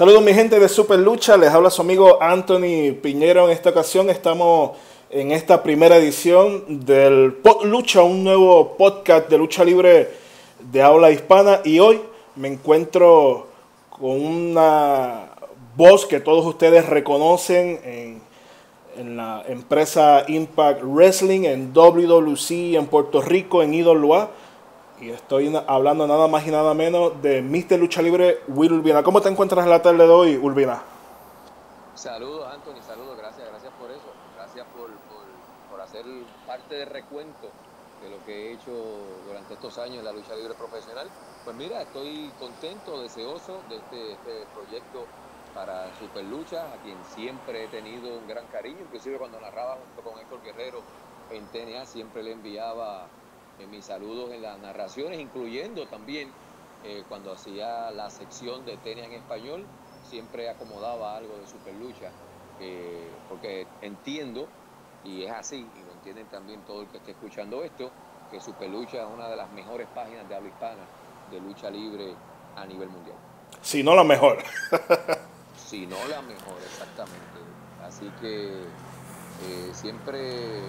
Saludos mi gente de Super Lucha, les habla su amigo Anthony Piñero. En esta ocasión estamos en esta primera edición del Pod Lucha, un nuevo podcast de lucha libre de habla hispana. Y hoy me encuentro con una voz que todos ustedes reconocen en, la empresa Impact Wrestling, en WWC, en Puerto Rico, en IWA. Y estoy hablando nada más y nada menos de Mr. Lucha Libre, Will Urbina. ¿Cómo te encuentras la tarde de hoy, Urbina? Saludos, Anthony, saludos, gracias, gracias por eso. Gracias por, por, hacer parte del recuento de lo que he hecho durante estos años en la lucha libre profesional. Pues mira, estoy contento, deseoso de este, este proyecto para Super Lucha, a quien siempre he tenido un gran cariño, inclusive cuando narraba junto con Héctor Guerrero en TNA, siempre le enviaba en mis saludos en las narraciones, incluyendo también eh, cuando hacía la sección de tenis en español, siempre acomodaba algo de superlucha, eh, porque entiendo, y es así, y lo entienden también todo el que esté escuchando esto, que Superlucha es una de las mejores páginas de habla hispana de lucha libre a nivel mundial. Si no la mejor. si no la mejor, exactamente. Así que eh, siempre,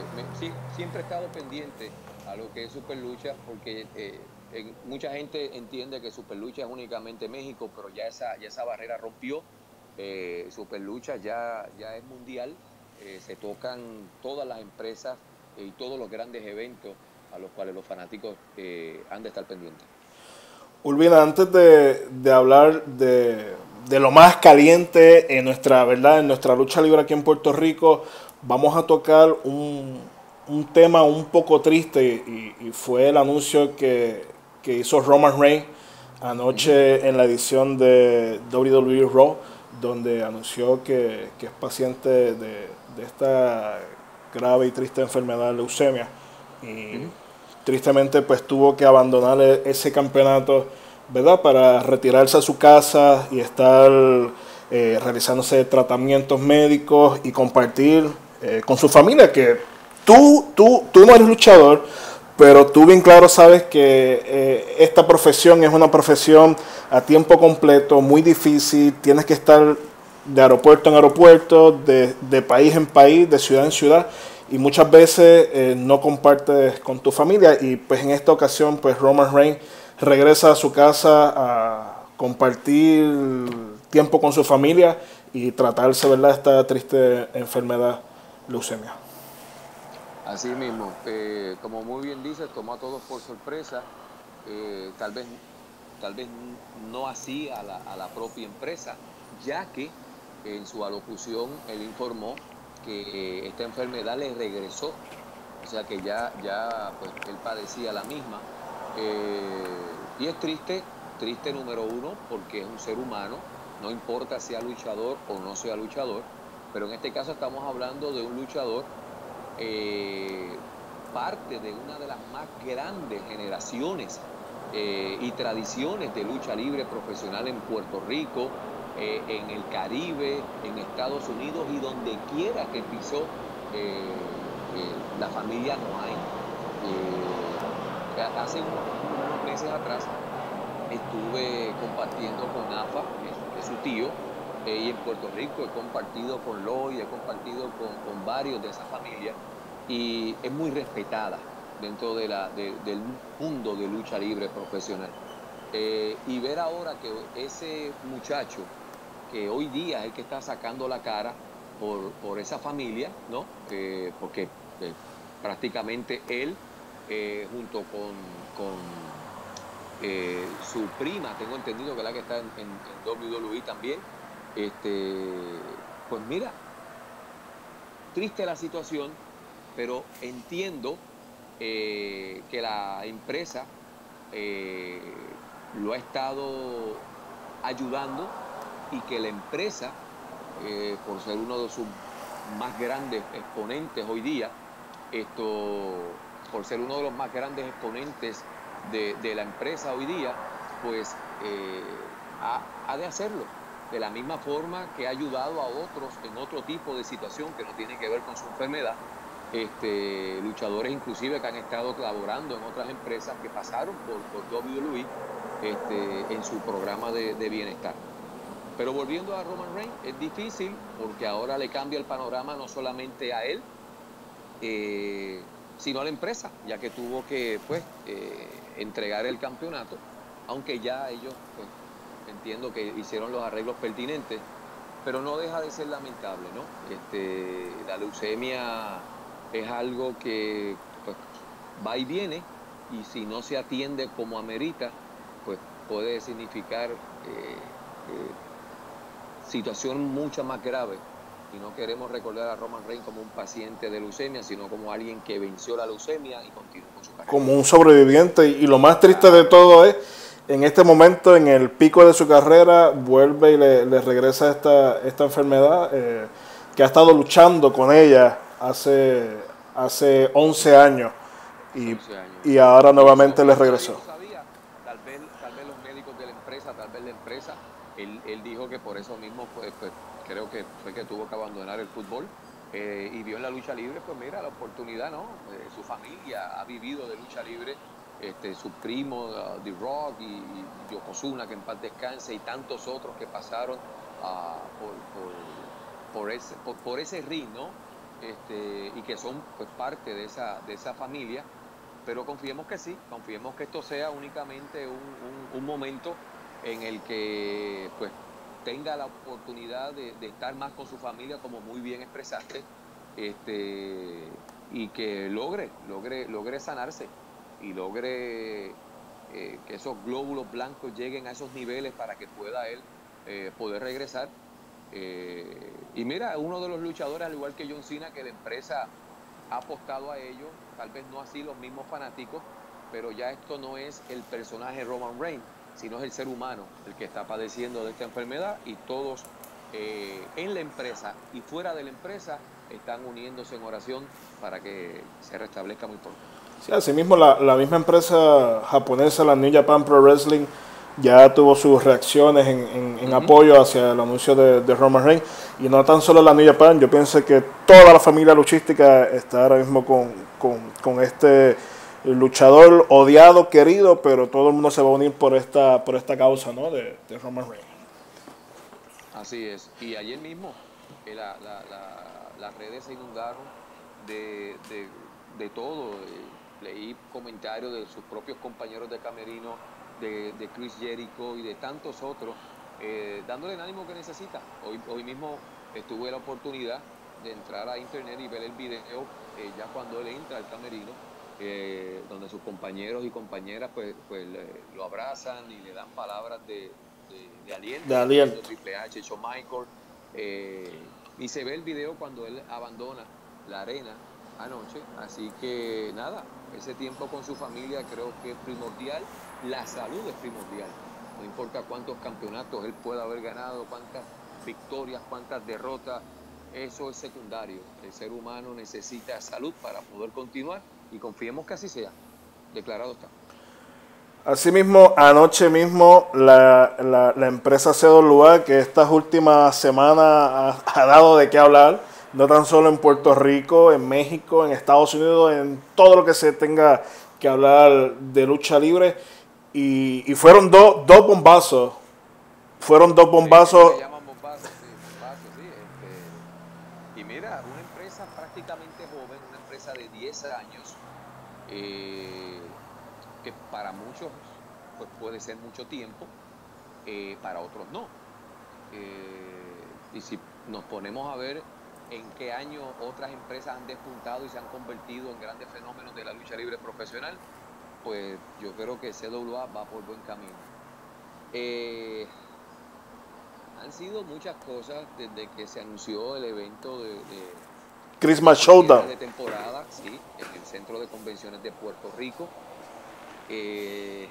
siempre he estado pendiente a lo que es Superlucha, porque eh, mucha gente entiende que Superlucha es únicamente México, pero ya esa, ya esa barrera rompió. Eh, Superlucha ya, ya es mundial, eh, se tocan todas las empresas y todos los grandes eventos a los cuales los fanáticos han de estar pendientes. Urbina, antes de, de hablar de, de, lo más caliente en nuestra, ¿verdad? en nuestra lucha libre aquí en Puerto Rico, vamos a tocar un, un tema un poco triste y, fue el anuncio que, hizo Roman Reigns anoche en la edición de WWE Raw, donde anunció que, es paciente de, esta grave y triste enfermedad leucemia. Y tristemente pues tuvo que abandonar e, ese campeonato, ¿verdad? Para retirarse a su casa y estar eh, realizándose tratamientos médicos y compartir eh, con su familia, que tú, tú, tú no eres luchador, pero tú bien claro sabes que eh, esta profesión es una profesión a tiempo completo, muy difícil, tienes que estar de aeropuerto en aeropuerto, de, país en país, de ciudad en ciudad, y muchas veces eh, no compartes con tu familia, y pues en esta ocasión pues Roman Reigns regresa a su casa a compartir tiempo con su familia y tratarse, ¿verdad?, esta triste enfermedad leucemia. Así mismo, eh, como muy bien dices, tomó a todos por sorpresa, eh, tal, vez, tal vez no así a la, propia empresa, ya que en su alocución él informó que eh, esta enfermedad le regresó, o sea que ya, ya pues, él padecía la misma. y es triste, triste número uno, porque es un ser humano, no importa sea luchador o no sea luchador, pero en este caso estamos hablando de un luchador eh, parte de una de las más grandes generaciones eh, y tradiciones de lucha libre profesional en Puerto Rico, eh, en el Caribe, en Estados Unidos y donde quiera que pisó la familia no hay. hace unos, meses atrás estuve compartiendo con AFA, que es su tío, y en Puerto Rico he compartido con Loy, he compartido con, varios de esa familia y es muy respetada dentro de la, del mundo de lucha libre profesional. Eh, y ver ahora que ese muchacho, que hoy día es el que está sacando la cara por, esa familia, ¿no? Eh, porque eh, prácticamente él, junto con, su prima, tengo entendido que la que está en, en, en WWE también, este, pues mira, triste la situación, pero entiendo eh, que la empresa eh, lo ha estado ayudando y que la empresa, eh, por ser uno de sus más grandes exponentes hoy día, esto, por ser uno de los más grandes exponentes de, la empresa hoy día, pues ha de hacerlo de la misma forma que ha ayudado a otros en otro tipo de situación que no tiene que ver con su enfermedad, este, luchadores inclusive que han estado colaborando en otras empresas que pasaron por, por WWE este, en su programa de, bienestar. Pero volviendo a Roman Reigns, es difícil porque ahora le cambia el panorama no solamente a él, eh, sino a la empresa, ya que tuvo que pues, eh, entregar el campeonato, aunque ya ellos pues, entiendo que hicieron los arreglos pertinentes, pero no deja de ser lamentable, ¿no? Este, la leucemia es algo que pues, va y viene y si no se atiende como amerita, pues puede significar eh, eh, situación mucho más grave. Y no queremos recordar a Roman Reigns como un paciente de leucemia, sino como alguien que venció la leucemia y continuó con su carrera. Como un sobreviviente. Y lo más triste de todo es, en este momento, en el pico de su carrera, vuelve y le, regresa esta, esta enfermedad, eh, que ha estado luchando con ella hace, hace 11 años. Y, y ahora nuevamente le regresó. Tal vez, tal vez los médicos de la empresa, tal vez la empresa él, dijo que por eso mismo pues, pues, creo que fue que tuvo que abandonar el fútbol eh, y vio en la lucha libre, pues mira, la oportunidad, ¿no? Eh, su familia ha vivido de lucha libre, este, su primo, The Rock y, y, Yokozuna, que en paz descanse, y tantos otros que pasaron uh, por, ese, por, ese ring. Este, y que son pues parte de esa, de esa familia, pero confiemos que sí, confiemos que esto sea únicamente un, un momento en el que pues tenga la oportunidad de, estar más con su familia, como muy bien expresaste, este, y que logre, logre, logre sanarse y logre eh, que esos glóbulos blancos lleguen a esos niveles para que pueda él eh, poder regresar. Eh, y mira, uno de los luchadores, al igual que John Cena, que la empresa ha apostado a ello, tal vez no así los mismos fanáticos, pero ya esto no es el personaje Roman Reigns, sino es el ser humano el que está padeciendo de esta enfermedad y todos en la empresa y fuera de la empresa están uniéndose en oración para que se restablezca muy pronto. Sí, asimismo la, la misma empresa japonesa, la New Japan Pro Wrestling, ya tuvo sus reacciones en, en, apoyo hacia el anuncio de, de, Roman Reigns. Y no tan solo la New Japan, yo pienso que toda la familia luchística está ahora mismo con, con, con este luchador odiado, querido, pero todo el mundo se va a unir por esta, por esta causa ¿no? de, de Roman Reigns. Así es. Y ayer mismo eh, la, la, las redes se inundaron de, de, todo. Eh, leí comentarios de sus propios compañeros de Camerino, de, de Chris Jericho y de tantos otros, eh, dándole el ánimo que necesita. Hoy, hoy mismo tuve la oportunidad de entrar a internet y ver el video ya cuando él entra al Camerino eh, donde sus compañeros y compañeras pues, pues lo abrazan y le dan palabras de, de, aliento, de aliento. Triple H, Shawn Michael, eh, y se ve el video cuando él abandona la arena anoche, así que nada, ese tiempo con su familia creo que es primordial, la salud es primordial, no importa cuántos campeonatos él pueda haber ganado, cuántas victorias, cuántas derrotas, eso es secundario, el ser humano necesita salud para poder continuar y confiemos que así sea. Declarado está. Asimismo, anoche mismo la, la, la empresa CWA, que estas últimas semanas ha, dado de qué hablar, no tan solo en Puerto Rico, en México, en Estados Unidos, en todo lo que se tenga que hablar de lucha libre. Y, y fueron dos bombazos. Fueron dos bombazos. Sí, bombazos, sí, bombazos, sí. Este, y mira, una empresa prácticamente joven, una empresa de 10 años, eh, que para muchos pues puede ser mucho tiempo, eh, para otros no. Eh, y si nos ponemos a ver en qué año otras empresas han despuntado y se han convertido en grandes fenómenos de la lucha libre profesional, pues yo creo que CWA va por buen camino. han sido muchas cosas desde que se anunció el evento de, de Christmas Showdown. De temporada, sí, en el Centro de Convenciones de Puerto Rico. Eh,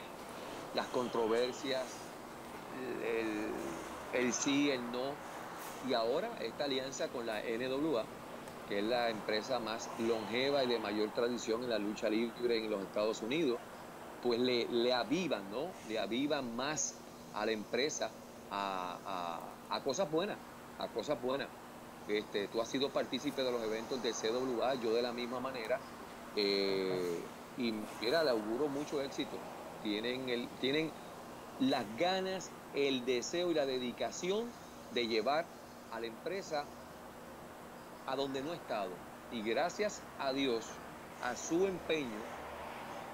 las controversias, el, el, sí, el no. Y ahora esta alianza con la NWA, que es la empresa más longeva y de mayor tradición en la lucha libre en los Estados Unidos, pues le, le avivan, ¿no? Le avivan más a la empresa a, a, cosas buenas, a cosas buenas. Este, tú has sido partícipe de los eventos de CWA, yo de la misma manera. Eh, y mira, le auguro mucho éxito. Tienen, el, tienen las ganas el deseo y la dedicación de llevar a la empresa a donde no ha estado. Y gracias a Dios, a su empeño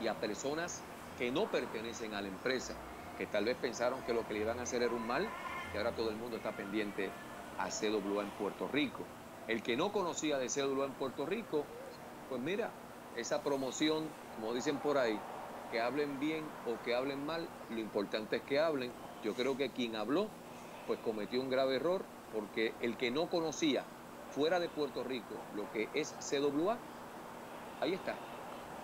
y a personas que no pertenecen a la empresa, que tal vez pensaron que lo que le iban a hacer era un mal, y ahora todo el mundo está pendiente a CWA en Puerto Rico. El que no conocía de CWA en Puerto Rico, pues mira, esa promoción, como dicen por ahí, que hablen bien o que hablen mal, lo importante es que hablen. Yo creo que quien habló, pues cometió un grave error, porque el que no conocía fuera de Puerto Rico lo que es CWA, ahí está.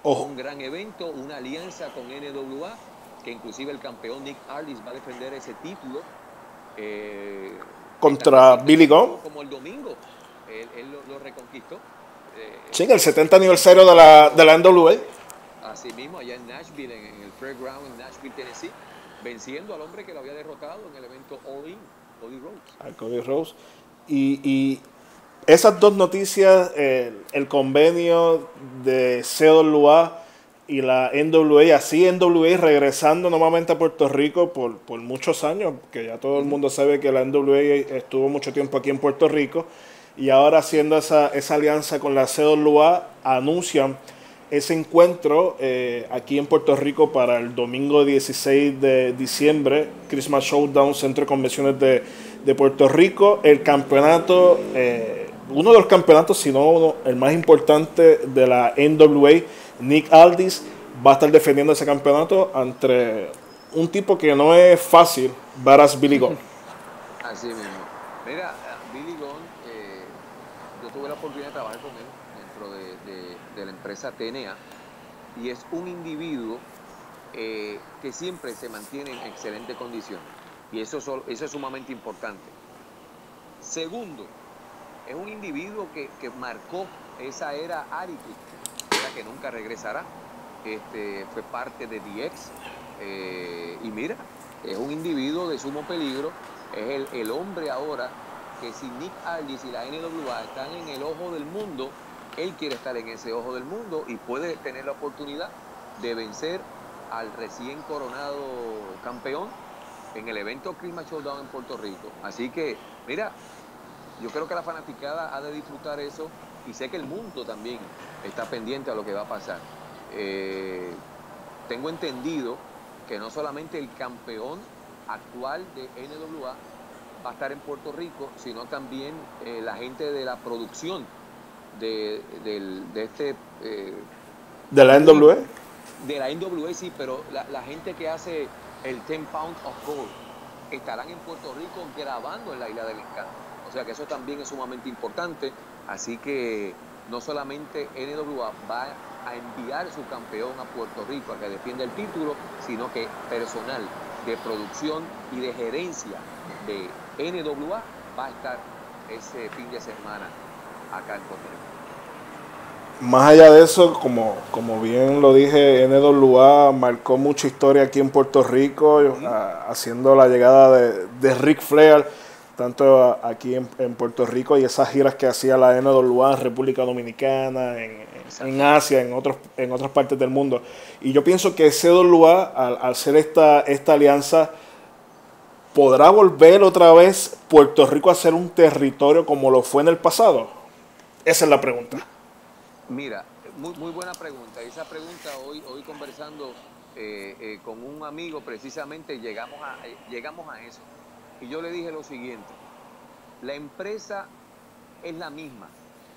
Un gran evento, una alianza con NWA, que inclusive el campeón Nick Aldis va a defender ese título. Eh, Contra Billy Gunn. Como el domingo, él, lo, reconquistó. Eh, sí, en el 70 aniversario de la, de la NWA. Así mismo, allá en Nashville, en, el Fairground en Nashville, Tennessee, venciendo al hombre que lo había derrotado en el evento All In, Cody Rhodes. Al Cody Rhodes. Y, y esas dos noticias, el convenio de CWA y la NWA, así NWA regresando nuevamente a Puerto Rico por, por, muchos años, que ya todo el mundo sabe que la NWA estuvo mucho tiempo aquí en Puerto Rico, y ahora haciendo esa, esa alianza con la CWA, anuncian ese encuentro eh, aquí en Puerto Rico para el domingo 16 de diciembre, Christmas Showdown, Centro de Convenciones de, Puerto Rico, el campeonato... Eh, uno de los campeonatos, si no el más importante de la NWA, Nick Aldis, va a estar defendiendo ese campeonato ante un tipo que no es fácil, Varas Billy Gunn. Así mismo. Mira, Billy Gunn, eh, yo tuve la oportunidad de trabajar con él dentro de, la empresa TNA y es un individuo eh, que siempre se mantiene en excelente condición y eso, eso es sumamente importante. Segundo, es un individuo que, marcó esa era Ariki, era que nunca regresará. Este, fue parte de DX. Eh, y mira, es un individuo de sumo peligro. Es el, hombre ahora que si Nick Aldis y la NWA están en el ojo del mundo, él quiere estar en ese ojo del mundo y puede tener la oportunidad de vencer al recién coronado campeón en el evento Christmas Showdown en Puerto Rico. Así que, mira, yo creo que la fanaticada ha de disfrutar eso y sé que el mundo también está pendiente a lo que va a pasar. Eh, tengo entendido que no solamente el campeón actual de NWA va a estar en Puerto Rico, sino también eh, la gente de la producción de, este... Eh, ¿De la NWA? De la NWA, sí, pero la, la gente que hace el 10 Pound of Gold estarán en Puerto Rico grabando en la Isla del Encanto. O sea que eso también es sumamente importante. Así que no solamente NWA va a enviar su campeón a Puerto Rico a que defienda el título, sino que personal de producción y de gerencia de NWA va a estar ese fin de semana acá en Puerto Rico. Más allá de eso, como, como bien lo dije, NWA marcó mucha historia aquí en Puerto Rico, haciendo la llegada de, de Rick Flair tanto aquí en, Puerto Rico y esas giras que hacía la NWA en República Dominicana, en, Asia, en, otros, en otras partes del mundo. Y yo pienso que CWA, al, al ser esta, esta alianza, ¿podrá volver otra vez Puerto Rico a ser un territorio como lo fue en el pasado? Esa es la pregunta. Mira, muy, buena pregunta. Esa pregunta hoy, hoy conversando eh, eh, con un amigo precisamente llegamos a, eh, llegamos a eso y yo le dije lo siguiente, la empresa es la misma,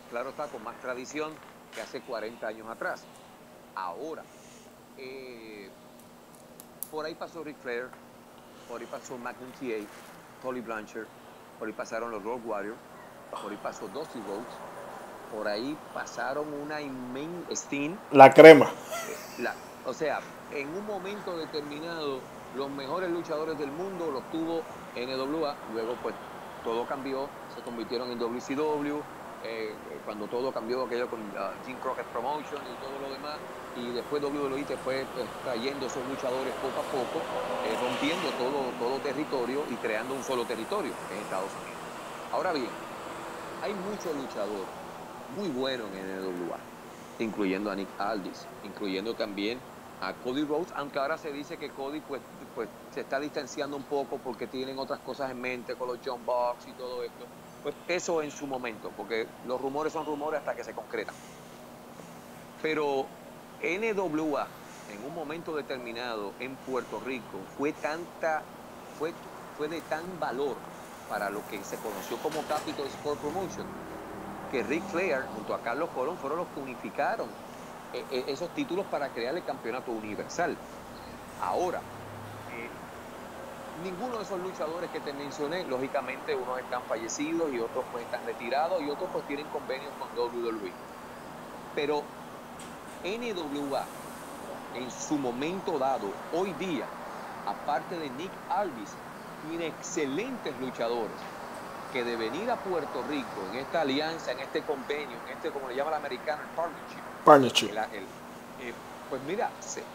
claro está, con más tradición que hace 40 años atrás. Ahora, por ahí pasó Ric Flair, por ahí pasó Magnum Tolly Blanchard, por ahí pasaron los Road Warriors, por ahí pasó Dusty Rhodes, por ahí pasaron una inmensa Steen. La crema. o sea, en un momento determinado, los mejores luchadores del mundo los tuvo NWA, luego pues todo cambió, se convirtieron en WCW, eh, cuando todo cambió aquello con uh, Jim Crockett Promotion y todo lo demás, y después WWE te fue pues, trayendo esos luchadores poco a poco, eh, rompiendo todo, todo territorio y creando un solo territorio en Estados Unidos. Ahora bien, hay muchos luchadores muy buenos en NWA, incluyendo a Nick Aldis, incluyendo también a Cody Rhodes, aunque ahora se dice que Cody pues, pues se está distanciando un poco porque tienen otras cosas en mente con los John Box y todo esto. Pues eso en su momento, porque los rumores son rumores hasta que se concretan. Pero NWA en un momento determinado en Puerto Rico fue tanta, fue, fue de tan valor para lo que se conoció como Capital Sport Promotion, que Rick Flair junto a Carlos Colón fueron los que unificaron eh, eh, esos títulos para crear el campeonato universal. Ahora, eh, ninguno de esos luchadores que te mencioné, lógicamente unos están fallecidos y otros pues están retirados y otros pues tienen convenios con WWE. Pero NWA en su momento dado, hoy día, aparte de Nick Aldis, tiene excelentes luchadores que de venir a Puerto Rico en esta alianza, en este convenio, en este, como le llama el americano, el partnership. Partnership. Eh, pues mira,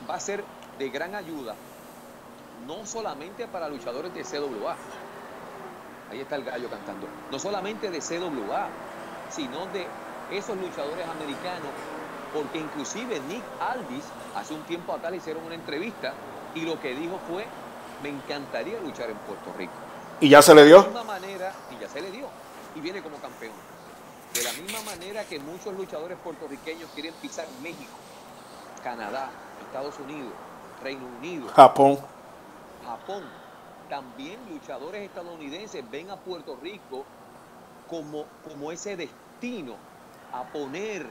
va a ser de gran ayuda, no solamente para luchadores de CWA, ahí está el gallo cantando, no solamente de CWA, sino de esos luchadores americanos porque inclusive Nick Aldis hace un tiempo atrás le hicieron una entrevista y lo que dijo fue, me encantaría luchar en Puerto Rico. ¿Y ya se le dio? De la misma manera, y ya se le dio, y viene como campeón. De la misma manera que muchos luchadores puertorriqueños quieren pisar México, Canadá, Estados Unidos, Reino Unido, Japón. Japón. También luchadores estadounidenses ven a Puerto Rico como, como ese destino a poner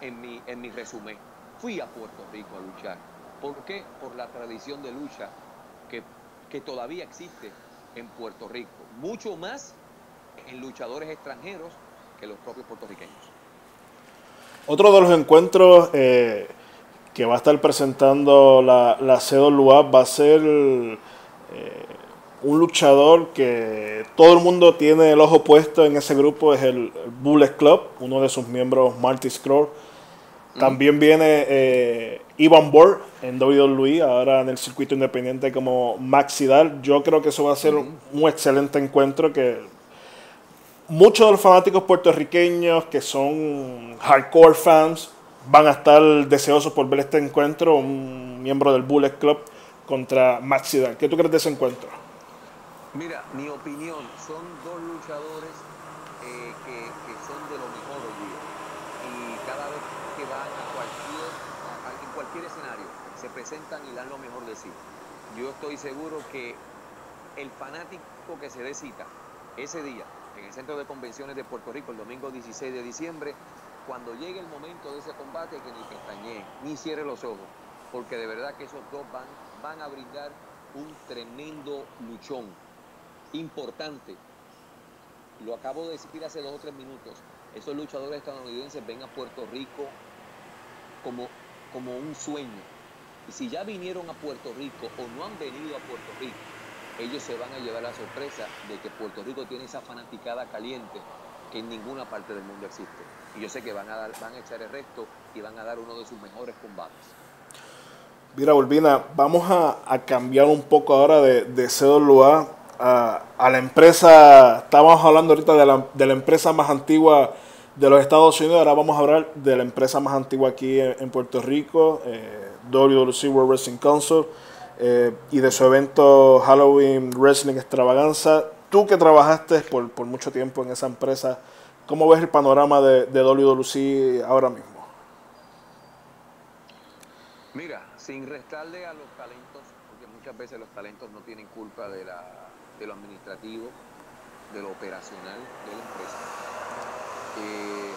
en, mi, en mi resumen. Fui a Puerto Rico a luchar. ¿Por qué? Por la tradición de lucha que, que todavía existe en Puerto Rico. Mucho más en luchadores extranjeros que los propios puertorriqueños. Otro de los encuentros eh, que va a estar presentando la, la CWA va a ser eh, un luchador que todo el mundo tiene el ojo puesto en ese grupo, es el, Bullet Club, uno de sus miembros, Marty Scroll. También viene eh, Ivan Borg en WWE, ahora en el circuito independiente como Maxidal. Yo creo que eso va a ser un, excelente encuentro que muchos de los fanáticos puertorriqueños que son hardcore fans van a estar deseosos por ver este encuentro, un miembro del Bullet Club contra Maxidal. ¿Qué tú crees de ese encuentro? Mira, mi opinión, son dos luchadores eh, que, son de lo mejor hoy día. Y cada vez que van a cualquier, en cualquier escenario, se presentan y dan lo mejor de sí. Yo estoy seguro que el fanático que se dé cita ese día en el Centro de Convenciones de Puerto Rico, el domingo 16 de diciembre, cuando llegue el momento de ese combate, que ni pestañee, ni cierre los ojos, porque de verdad que esos dos van, van a brindar un tremendo luchón importante. Lo acabo de decir hace dos o tres minutos. Esos luchadores estadounidenses ven a Puerto Rico como, como un sueño. Y si ya vinieron a Puerto Rico o no han venido a Puerto Rico, ellos se van a llevar la sorpresa de que Puerto Rico tiene esa fanaticada caliente que en ninguna parte del mundo existe. Y yo sé que van a, dar, van a echar el resto y van a dar uno de sus mejores combates. Mira, Urbina, vamos a, cambiar un poco ahora de, de CWA a, la empresa, estábamos hablando ahorita de la, de la, empresa más antigua de los Estados Unidos, ahora vamos a hablar de la empresa más antigua aquí en, Puerto Rico, eh, WWC World Wrestling Council, eh, y de su evento Halloween Wrestling Extravaganza. Tú que trabajaste por, por mucho tiempo en esa empresa, ¿cómo ves el panorama de, de WWC ahora mismo? Mira, sin restarle a los talentos, porque muchas veces los talentos no tienen culpa de la de lo administrativo, de lo operacional de la empresa. Eh,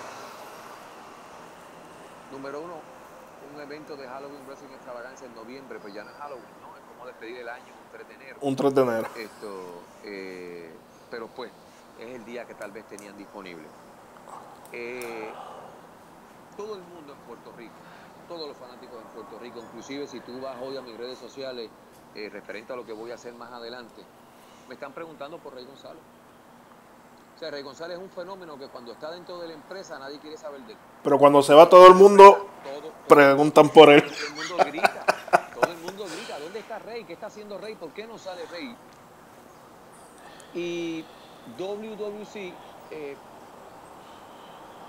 número uno, un evento de Halloween Wrestling Extravaganza en noviembre, pues ya no es Halloween, ¿no? Es como despedir el año, un 3 de enero. Un 3 de enero. Esto, eh, pero pues, es el día que tal vez tenían disponible. Eh, todo el mundo en Puerto Rico, todos los fanáticos en Puerto Rico, inclusive si tú vas hoy a mis redes sociales referente a lo que voy a hacer más adelante, me están preguntando por Rey González. O sea, Rey González es un fenómeno que cuando está dentro de la empresa nadie quiere saber de él. Pero cuando se va todo el mundo, preguntan por él. Todo el mundo grita, todo el mundo grita, ¿dónde está Rey? ¿Qué está haciendo Rey? ¿Por qué no sale Rey? Y WWC, eh,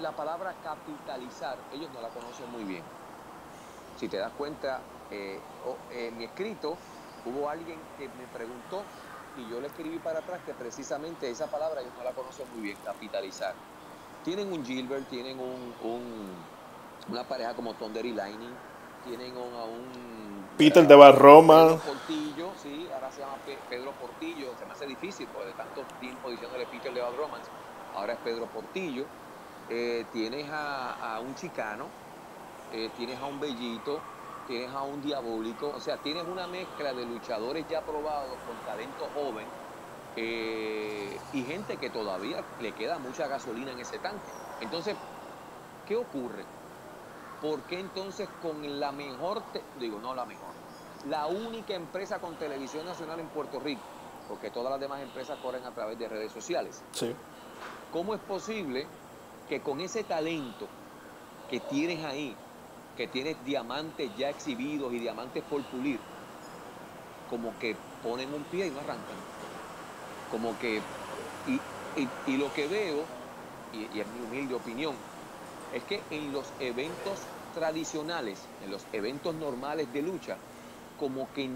la palabra capitalizar, ellos no la conocen muy bien. si te das cuenta, eh, en mi escrito hubo alguien que me preguntó y yo le escribí para atrás que precisamente esa palabra yo no la conozco muy bien, capitalizar. Tienen un Gilbert, tienen un, una pareja como Thunder y Lightning, tienen un, a un Peter de Barroma. Pedro Portillo, sí, ahora se llama Pedro Portillo, se me hace difícil porque de tanto tiempo diciéndole Peter de Barroma, ahora es Pedro Portillo. Eh, tienes a, un chicano, eh, tienes a un bellito, tienes a un diabólico, o sea, tienes una mezcla de luchadores ya probados con talento joven eh, y gente que todavía le queda mucha gasolina en ese tanque. Entonces, ¿qué ocurre? ¿Por qué entonces con la mejor, digo, no la mejor, la única empresa con televisión nacional en Puerto Rico, porque todas las demás empresas corren a través de redes sociales? Sí. ¿Cómo es posible que con ese talento que tienes ahí, que tienes diamantes ya exhibidos y diamantes por pulir, como que ponen un pie y no arrancan. Como que, y, lo que veo, y, es mi humilde opinión, es que en los eventos tradicionales, en los eventos normales de lucha, como que,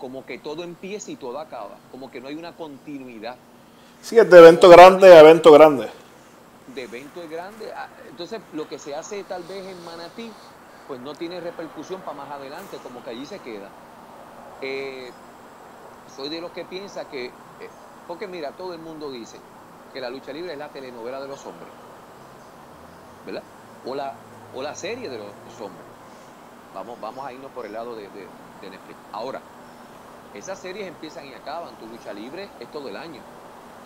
como que todo empieza y todo acaba, como que no hay una continuidad. Sí, es de evento grande a evento grande. De evento grande. Entonces, lo que se hace tal vez en Manatí pues no tiene repercusión para más adelante, como que allí se queda. Eh, soy de los que piensa que, eh, porque mira, todo el mundo dice que la lucha libre es la telenovela de los hombres, ¿verdad? O la, o la serie de los, hombres. Vamos, vamos a irnos por el lado de, de Netflix. Ahora, esas series empiezan y acaban. Tu lucha libre es todo el año.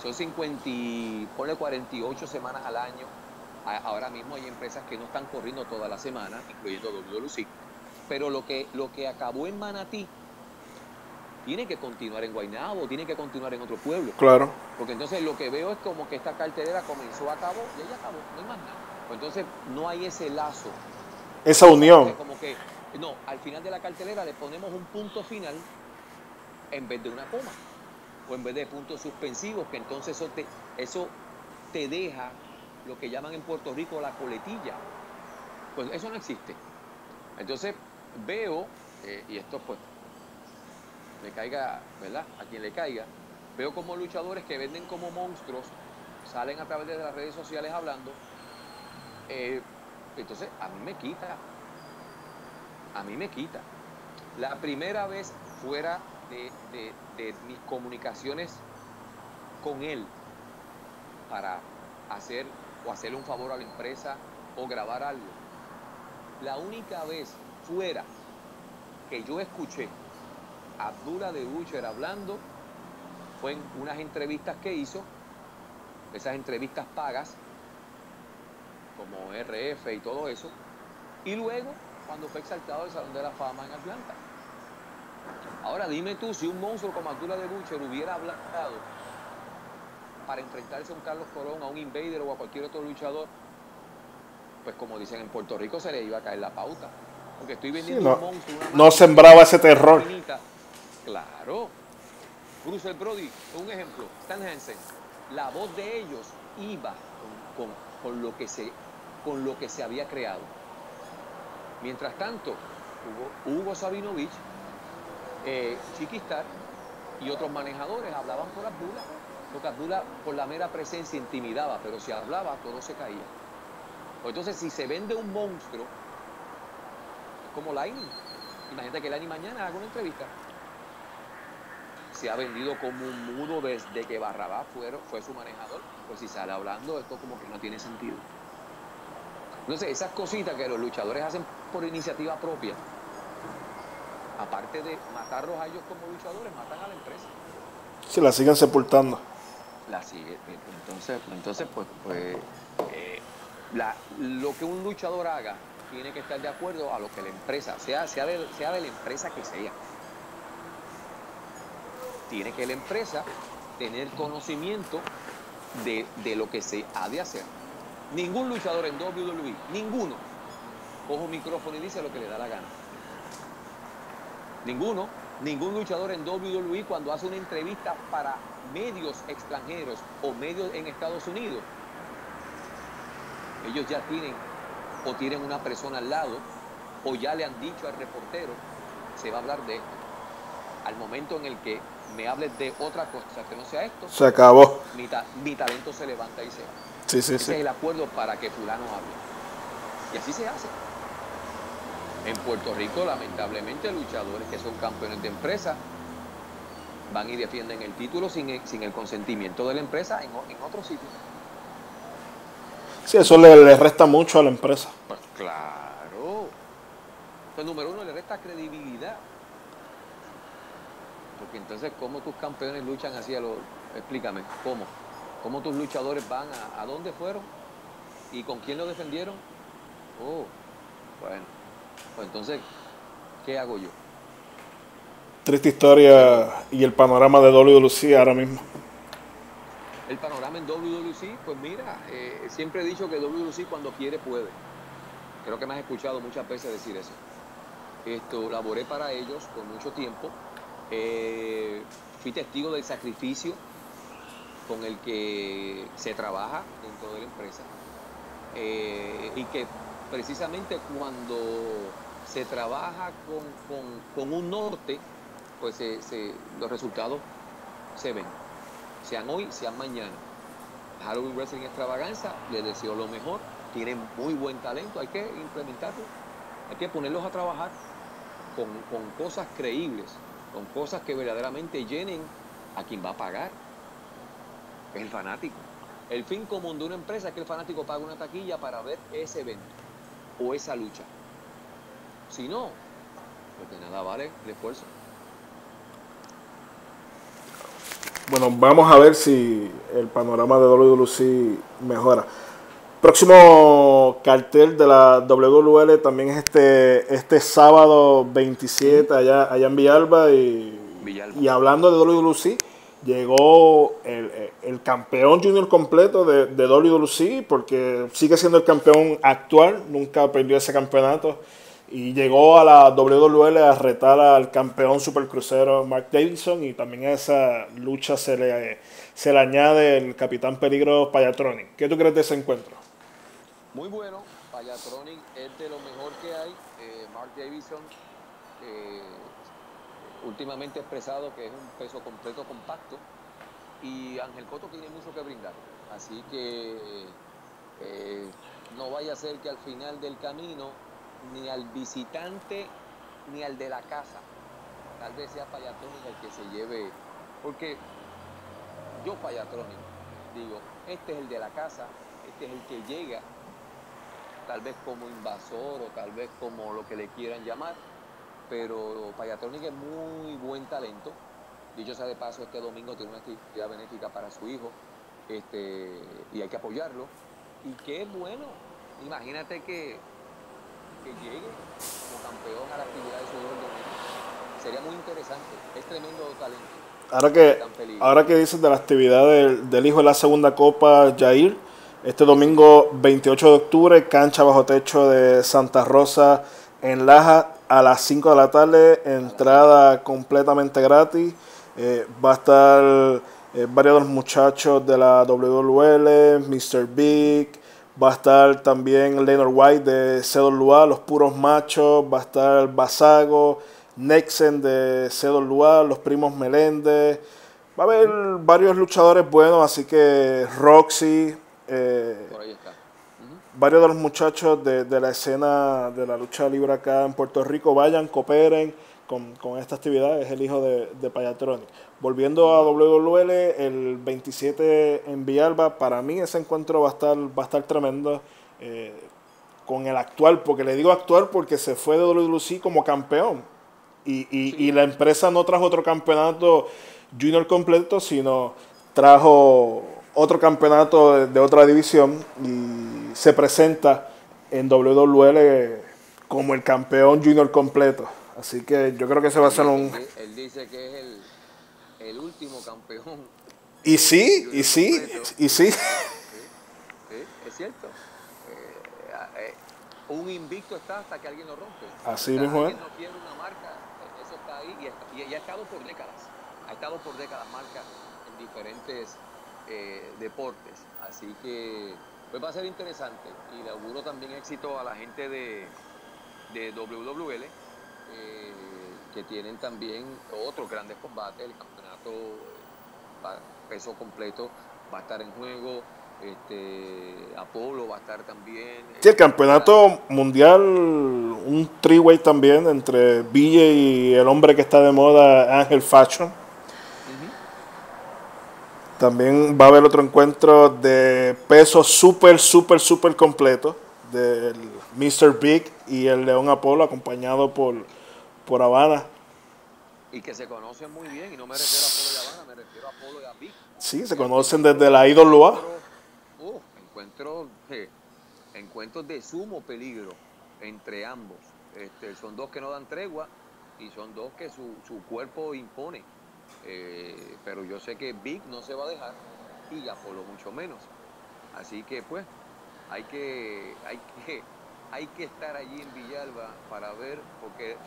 Son 50, ponle 48 semanas al año Ahora mismo hay empresas que no están corriendo toda la semana, incluyendo WWC. Pero lo que, lo que acabó en Manatí tiene que continuar en Guaynabo, tiene que continuar en otro pueblo. Claro. Porque entonces lo que veo es como que esta cartelera comenzó, acabó y ella acabó, no hay más nada. Pues entonces no hay ese lazo. Esa unión. Como que, no, al final de la cartelera le ponemos un punto final en vez de una coma. O en vez de puntos suspensivos, que entonces eso te, eso te deja lo que llaman en Puerto Rico la coletilla. Pues eso no existe. Entonces veo, eh, y esto pues le caiga, ¿verdad? A quien le caiga, veo como luchadores que venden como monstruos, salen a través de las redes sociales hablando. Eh, entonces a mí me quita, a mí me quita. La primera vez fuera de mis comunicaciones con él para hacer o hacerle un favor a la empresa o grabar algo. La única vez fuera que yo escuché a Abdullah de Butcher hablando fue en unas entrevistas que hizo, esas entrevistas pagas, como RF y todo eso, y luego cuando fue exaltado del Salón de la Fama en Atlanta. Ahora dime tú, si un monstruo como Abdullah de Butcher hubiera hablado para enfrentarse a un Carlos Colón, a un Invader o a cualquier otro luchador, pues como dicen en Puerto Rico se le iba a caer la pauta. Porque estoy vendiendo no, un monstruo. no sembraba ese terror. Claro. Bruce Brody, un ejemplo. Stan Hansen. La voz de ellos iba con, lo, que se, con lo que se había creado. Mientras tanto, Hugo, Hugo Sabinovich, eh, Chiquistar y otros manejadores hablaban por Abdullah porque Abdullah por la mera presencia intimidaba, pero si hablaba todo se caía. Pues entonces si se vende un monstruo, como Lightning, imagínate que Lightning mañana haga una entrevista. Se ha vendido como un mudo desde que Barrabás fue, fue su manejador. Pues si sale hablando, esto como que no tiene sentido. Entonces, esas cositas que los luchadores hacen por iniciativa propia, aparte de matarlos a ellos como luchadores, matan a la empresa. Si la siguen sepultando la sigue. Entonces, entonces pues, pues eh, lo que un luchador haga tiene que estar de acuerdo a lo que la empresa, sea, sea, de, sea de la empresa que sea. Tiene que la empresa tener conocimiento de, de lo que se ha de hacer. Ningún luchador en WWE, ninguno, coge un micrófono y dice lo que le da la gana. Ninguno, ningún luchador en WWE cuando hace una entrevista para medios extranjeros o medios en Estados Unidos, ellos ya tienen o tienen una persona al lado o ya le han dicho al reportero, se va a hablar de esto. Al momento en el que me hables de otra cosa que no sea esto, se acabó. Mi, mi talento se levanta y se va. Sí, sí, Ese es el acuerdo para que fulano hable. Y así se hace. En Puerto Rico, lamentablemente, luchadores que son campeones de empresa van y defienden el título sin el, sin el consentimiento de la empresa en, en otro sitio. Sí, eso le, resta mucho a la empresa. Pues claro. Pues número uno, le resta credibilidad. Porque entonces, ¿cómo tus campeones luchan así a los... Explícame, ¿cómo? ¿Cómo tus luchadores van a, a dónde fueron? ¿Y con quién lo defendieron? Oh, bueno. Pues entonces, ¿qué hago yo? Triste historia y el panorama de WWC ahora mismo. El panorama en WWC, pues mira, eh, siempre he dicho que WWC cuando quiere puede. Creo que me has escuchado muchas veces decir eso. Esto, laboré para ellos por mucho tiempo. Eh, fui testigo del sacrificio con el que se trabaja dentro de la empresa. Eh, y que precisamente cuando se trabaja con, un norte, pues los resultados se ven, sean hoy, sean mañana. Halloween Wrestling Extravaganza, les deseo lo mejor, tienen muy buen talento, hay que implementarlo, hay que ponerlos a trabajar con, cosas creíbles, con cosas que verdaderamente llenen a quien va a pagar, el fanático. El fin común de una empresa es que el fanático pague una taquilla para ver ese evento o esa lucha. Si no, pues de nada vale el esfuerzo. Bueno, vamos a ver si el panorama de WWE mejora. Próximo cartel de la WWL también es este, este sábado 27 allá, allá en Villalba y, y hablando de WWC llegó el, campeón junior completo de, de WWC, porque sigue siendo el campeón actual, nunca perdió ese campeonato. Y llegó a la WWL a retar al campeón supercrucero Mark Davidson y también a esa lucha se le, se le añade el capitán peligro Payatronic. ¿Qué tú crees de ese encuentro? Muy bueno, Payatronic es de lo mejor que hay. Eh, Mark Davidson últimamente expresado que es un peso completo compacto y Ángel Coto tiene mucho que brindar. Así que eh, no vaya a ser que al final del camino ni al visitante ni al de la casa, tal vez sea Payatrónico el que se lleve, porque yo Payatrónico digo, este es el de la casa, este es el que llega, tal vez como invasor o tal vez como lo que le quieran llamar, pero Payatronic es muy buen talento. Dicho sea de paso, este domingo tiene una actividad benéfica para su hijo este, y hay que apoyarlo. Y qué bueno, imagínate que, llegue como campeón a la actividad de su hijo el domingo. Sería muy interesante, es tremendo talento. Ahora que, ahora que dices de la actividad del, del hijo de la segunda copa, Jair, este domingo 28 de octubre, cancha bajo techo de Santa Rosa en Laja a las 5 de la tarde, entrada completamente gratis. Eh, va a estar eh, varios de los muchachos de la WWL, Mr. Big, va a estar también Leonard White de CWA, Los Puros Machos, va a estar Basago, Nexen de CWA, Los Primos Meléndez. Va a haber varios luchadores buenos, así que Roxy. Eh, varios de los muchachos de, la escena de la lucha libre acá en Puerto Rico vayan, cooperen con, esta actividad, es el hijo de, de Payatronic. Volviendo a WWL, el 27 en Villalba, para mí ese encuentro va a estar, va a estar tremendo eh, con el actual, porque le digo actual porque se fue de WWC como campeón. Y, y la empresa no trajo otro campeonato junior completo, sino trajo otro campeonato de, otra división y se presenta en WWL como el campeón junior completo. Así que yo creo que se va a ser un... Él dice que es el, el último campeón. Y sí, y sí, y sí. sí. es cierto. Eh, eh, un invicto está hasta que alguien lo rompe. Así mismo es. no quiere una marca, eso está ahí y, y ha estado por décadas. Ha estado por décadas marcas en diferentes eh, deportes. Así que pues va a ser interesante y le auguro también éxito a la gente de, de WWL, eh, que tienen también otros grandes combates, el campeonato eh, peso completo va a estar en juego, este, Apolo va a estar también. Sí, el campeonato mundial, un three-way también entre Villa y el hombre que está de moda, Ángel Fashion. También va a haber otro encuentro de peso súper, súper, súper completo del Mr. Big y el León Apolo acompañado por, por Habana. Y que se conocen muy bien, y no me refiero a Apolo y Habana, me refiero a Apolo y a Big. Sí, se conocen desde la IWA. Uh, encuentros, encuentros de sumo peligro entre ambos. Este, son dos que no dan tregua y son dos que su, su cuerpo impone. Eh, pero yo sé que Big no se va a dejar y Apolo mucho menos. Así que pues hay que, hay que, hay que estar allí en Villalba para ver, porque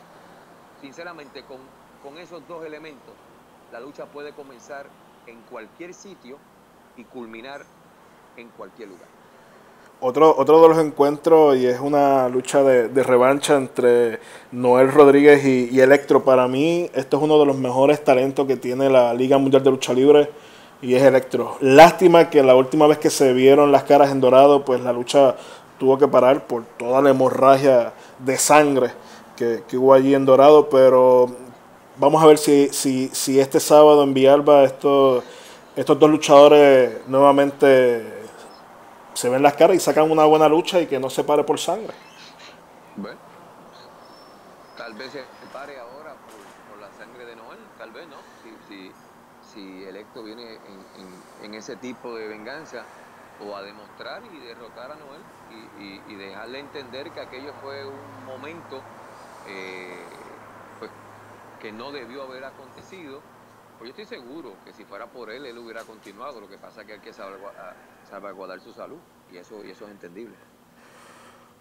sinceramente con, con esos dos elementos la lucha puede comenzar en cualquier sitio y culminar en cualquier lugar. Otro, otro de los encuentros, y es una lucha de, revancha entre Noel Rodríguez y, Electro. Para mí, esto es uno de los mejores talentos que tiene la Liga Mundial de Lucha Libre, y es Electro. Lástima que la última vez que se vieron las caras en dorado, pues la lucha tuvo que parar por toda la hemorragia de sangre que, hubo allí en dorado, pero vamos a ver si, si, si este sábado en Villalba estos, estos dos luchadores nuevamente se ven las caras y sacan una buena lucha y que no se pare por sangre. Bueno, tal vez se pare ahora por, la sangre de Noel, tal vez no. Si, si, Electo viene en, ese tipo de venganza o a demostrar y derrotar a Noel y, dejarle entender que aquello fue un momento eh, pues, que no debió haber acontecido. Pues yo estoy seguro que si fuera por él, él hubiera continuado. Lo que pasa es que hay que saber salvaguardar su salud y eso, y eso es entendible.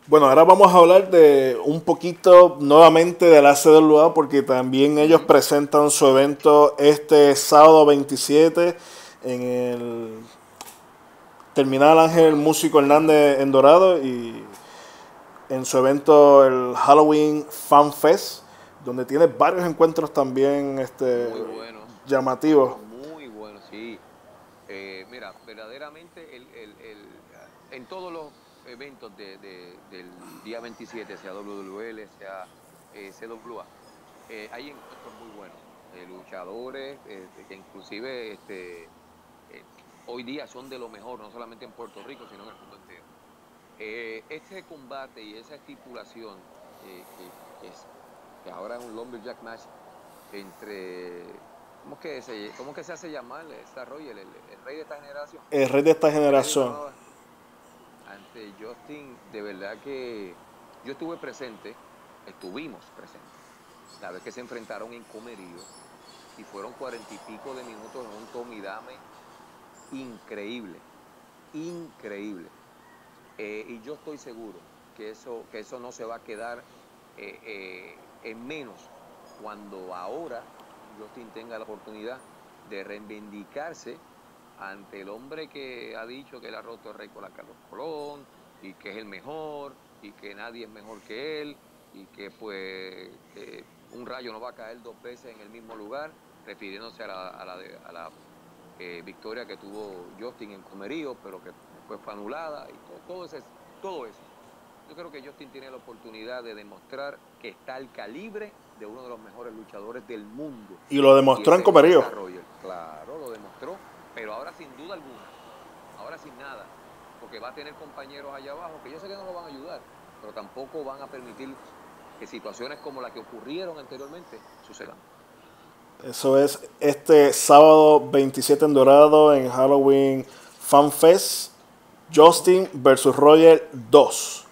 Bueno, ahora vamos a hablar de un poquito nuevamente de la CWA porque también ellos presentan su evento este sábado 27 en el Terminal Ángel Músico Hernández en Dorado y en su evento el Halloween Fan Fest donde tiene varios encuentros también este, llamativos. Muy bueno, sí. Eh, mira, verdaderamente el, en todos los eventos del día 27, sea WWL, sea eh, CWA, eh, hay encuentros muy buenos, luchadores, que inclusive este, eh, hoy día son de lo mejor, no solamente en Puerto Rico, sino en el mundo entero. este combate y esa estipulación, que, es, que ahora es un Lumberjack match entre ¿Cómo que, se, ¿Cómo que se hace llamar esta el, el, rey de esta generación? El rey de esta generación ante Justin, de verdad que yo estuve presente, estuvimos presentes, la vez que se enfrentaron en Comerío y fueron cuarenta y pico de minutos en un tomidame increíble, increíble. Eh, y yo estoy seguro que eso, que eso no se va a quedar eh, eh, en menos cuando ahora Justin tenga la oportunidad de reivindicarse ante el hombre que ha dicho que él ha roto el récord a Carlos Colón y que es el mejor y que nadie es mejor que él y que pues un rayo no va a caer dos veces en el mismo lugar, refiriéndose a la, a la, eh, victoria que tuvo Justin en Comerío, pero que después fue anulada y todo, todo, ese, todo eso. Yo creo que Justin tiene la oportunidad de demostrar que está al calibre de uno de los mejores luchadores del mundo. Y lo demostró en Comerío. Claro, lo demostró pero ahora sin duda alguna, ahora sin nada, porque va a tener compañeros allá abajo que yo sé que no lo van a ayudar, pero tampoco van a permitir que situaciones como las que ocurrieron anteriormente sucedan. Eso es este sábado 27 en Dorado en Halloween Fan Fest, Justin versus Roger 2.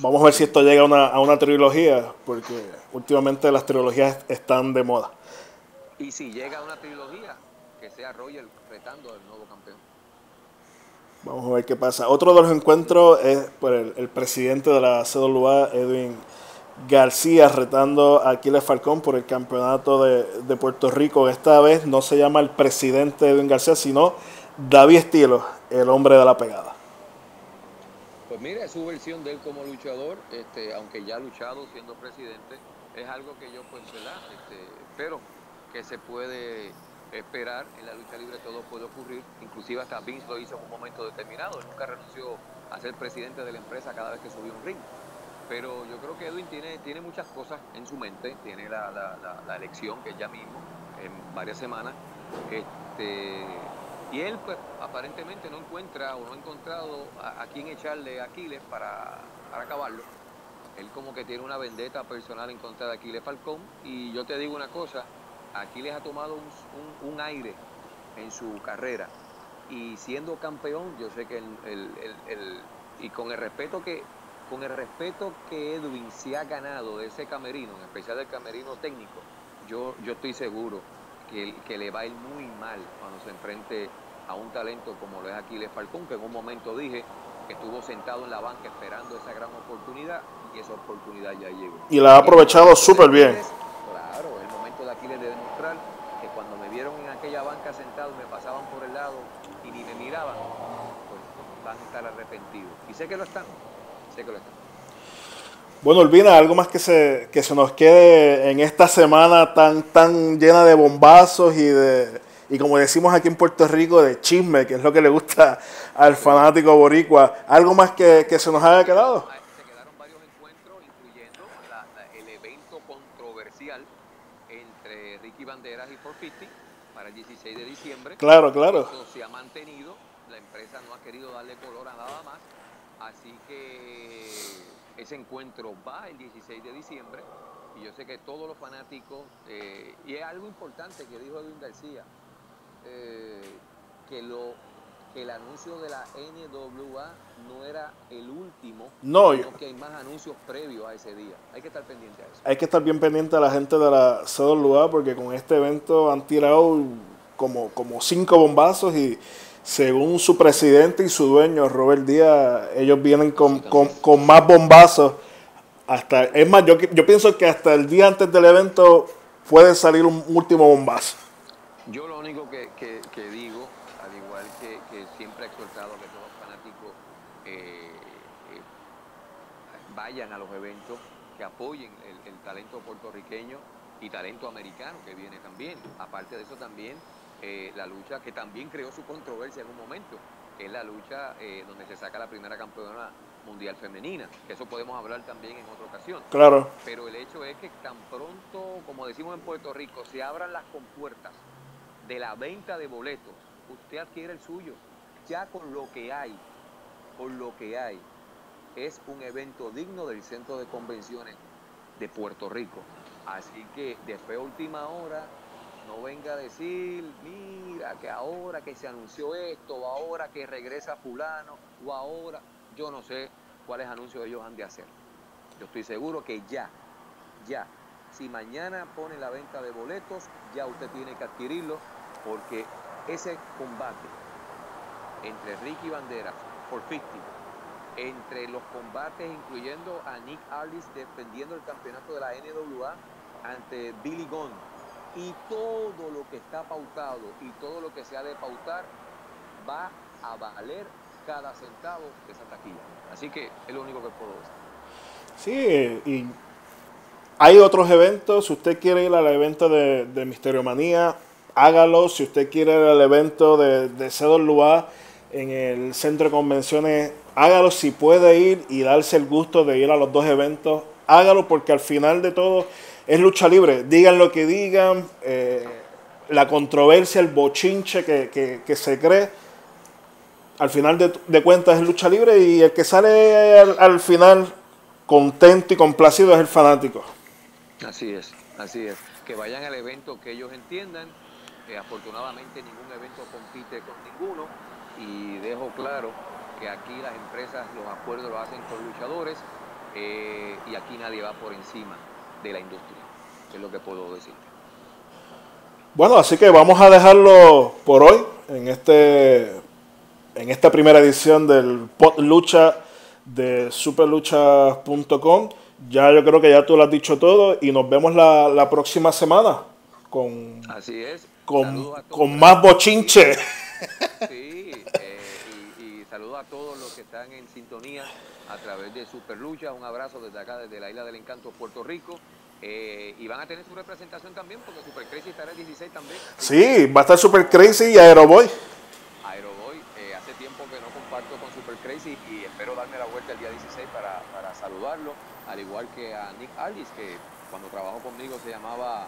Vamos a ver si esto llega a una, a una trilogía, porque últimamente las trilogías están de moda. Y si llega a una trilogía, que sea Roger retando al nuevo campeón. Vamos a ver qué pasa. Otro de los encuentros es por el, presidente de la CWA, Edwin García, retando a Aquiles Falcón por el campeonato de, Puerto Rico. Esta vez no se llama el presidente Edwin García, sino David Estilo, el hombre de la pegada. Pues mira, es su versión de él como luchador, este, aunque ya ha luchado siendo presidente, es algo que yo pues. Este, pero que se puede esperar en la lucha libre todo puede ocurrir, inclusive hasta Vince lo hizo en un momento determinado, él nunca renunció a ser presidente de la empresa cada vez que subió un ring. Pero yo creo que Edwin tiene, tiene muchas cosas en su mente, tiene la, la, la, elección que es ya mismo, en varias semanas, este, y él pues aparentemente no encuentra o no ha encontrado a, quién echarle a Aquiles para, para acabarlo. Él como que tiene una vendetta personal en contra de Aquiles Falcón y yo te digo una cosa, Aquiles ha tomado un, un, aire en su carrera y siendo campeón, yo sé que el, el, el, y con el respeto que con el respeto que Edwin se ha ganado de ese camerino, en especial del camerino técnico, yo, yo estoy seguro que, que le va a ir muy mal cuando se enfrente a un talento como lo es Aquiles Falcón, que en un momento dije que estuvo sentado en la banca esperando esa gran oportunidad y esa oportunidad ya llegó. Y la ha aprovechado súper bien. Claro, es el momento de Aquiles de demostrar que cuando me vieron en aquella banca sentado y me pasaban por el lado y ni me miraban, pues van a estar arrepentidos. Y sé que lo están, sé que lo están. Bueno, Olvina, algo más que se, que se nos quede en esta semana tan, tan llena de bombazos y de, y como decimos aquí en Puerto Rico, de chisme, que es lo que le gusta al fanático boricua. ¿Algo más que, que se nos haya quedado? Se quedaron varios encuentros, incluyendo el evento controversial entre Ricky Banderas y 450 para el 16 de diciembre. Claro, claro. Eso se ha mantenido, la empresa no ha querido darle color a nada más, ese encuentro va el 16 de diciembre y yo sé que todos los fanáticos, eh, y es algo importante que dijo Edwin García, eh, que, lo, que el anuncio de la NWA no era el último, no, sino que hay más anuncios previos a ese día. Hay que estar pendiente a eso. Hay que estar bien pendiente a la gente de la CWA porque con este evento han tirado como, como cinco bombazos y según su presidente y su dueño, Robert Díaz, ellos vienen con, con, más bombazos. Hasta, es más, yo, yo pienso que hasta el día antes del evento puede salir un último bombazo. Yo lo único que, digo, al igual que, siempre he exhortado que todos los fanáticos eh, eh, vayan a los eventos, que apoyen el, el, talento puertorriqueño y talento americano que viene también. Aparte de eso también eh, la lucha que también creó su controversia en un momento, que es la lucha eh, donde se saca la primera campeona mundial femenina, que eso podemos hablar también en otra ocasión. Claro. Pero el hecho es que tan pronto, como decimos en Puerto Rico, se abran las compuertas de la venta de boletos, usted adquiere el suyo, ya con lo que hay, con lo que hay, es un evento digno del centro de convenciones de Puerto Rico. Así que después última hora, no venga a decir, mira, que ahora que se anunció esto, o ahora que regresa fulano, o ahora, yo no sé cuáles anuncios ellos han de hacer. Yo estoy seguro que ya, ya, si mañana pone la venta de boletos, ya usted tiene que adquirirlo, porque ese combate entre Ricky Banderas por 50, entre los combates incluyendo a Nick Aldis defendiendo el campeonato de la NWA ante Billy Gunn, y todo lo que está pautado y todo lo que se ha de pautar va a valer cada centavo de esa taquilla. Así que es lo único que puedo decir. Sí, y hay otros eventos. Si usted quiere ir al evento de, Misterio Manía, hágalo. Si usted quiere ir al evento de, de Cedor Luar en el centro de convenciones, hágalo. Si puede ir y darse el gusto de ir a los dos eventos, hágalo porque al final de todo es lucha libre. Digan lo que digan, eh, la controversia, el bochinche que, se cree, al final de, cuentas es lucha libre y el que sale al, final contento y complacido es el fanático. Así es, así es. Que vayan al evento que ellos entiendan. que afortunadamente ningún evento compite con ninguno y dejo claro que aquí las empresas los acuerdos los hacen con luchadores eh, y aquí nadie va por encima de la industria, es lo que puedo decir. Bueno, así que vamos a dejarlo por hoy en este en esta primera edición del Pod Lucha de superlucha.com. Ya yo creo que ya tú lo has dicho todo y nos vemos la, próxima semana con, Así es. con, con más bochinche. Sí, eh, y, saludo a todos los que están en sintonía a través de Super Lucha. Un abrazo desde acá, desde la Isla del Encanto, Puerto Rico. Eh, y van a tener su representación también, porque Super Crazy estará el 16 también. Sí, va a estar Super Crazy y Aeroboy. Aeroboy, eh, hace tiempo que no comparto con Super Crazy y espero darme la vuelta el día 16 para, para saludarlo, al igual que a Nick Aldis, que cuando trabajó conmigo se llamaba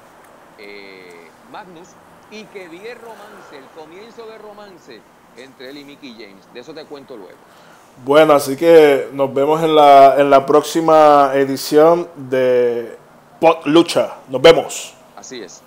eh, Magnus, y que vi el romance, el comienzo de romance entre él y Mickey James. De eso te cuento luego. Bueno, así que nos vemos en la, en la próxima edición de Pot Lucha. Nos vemos. Así es.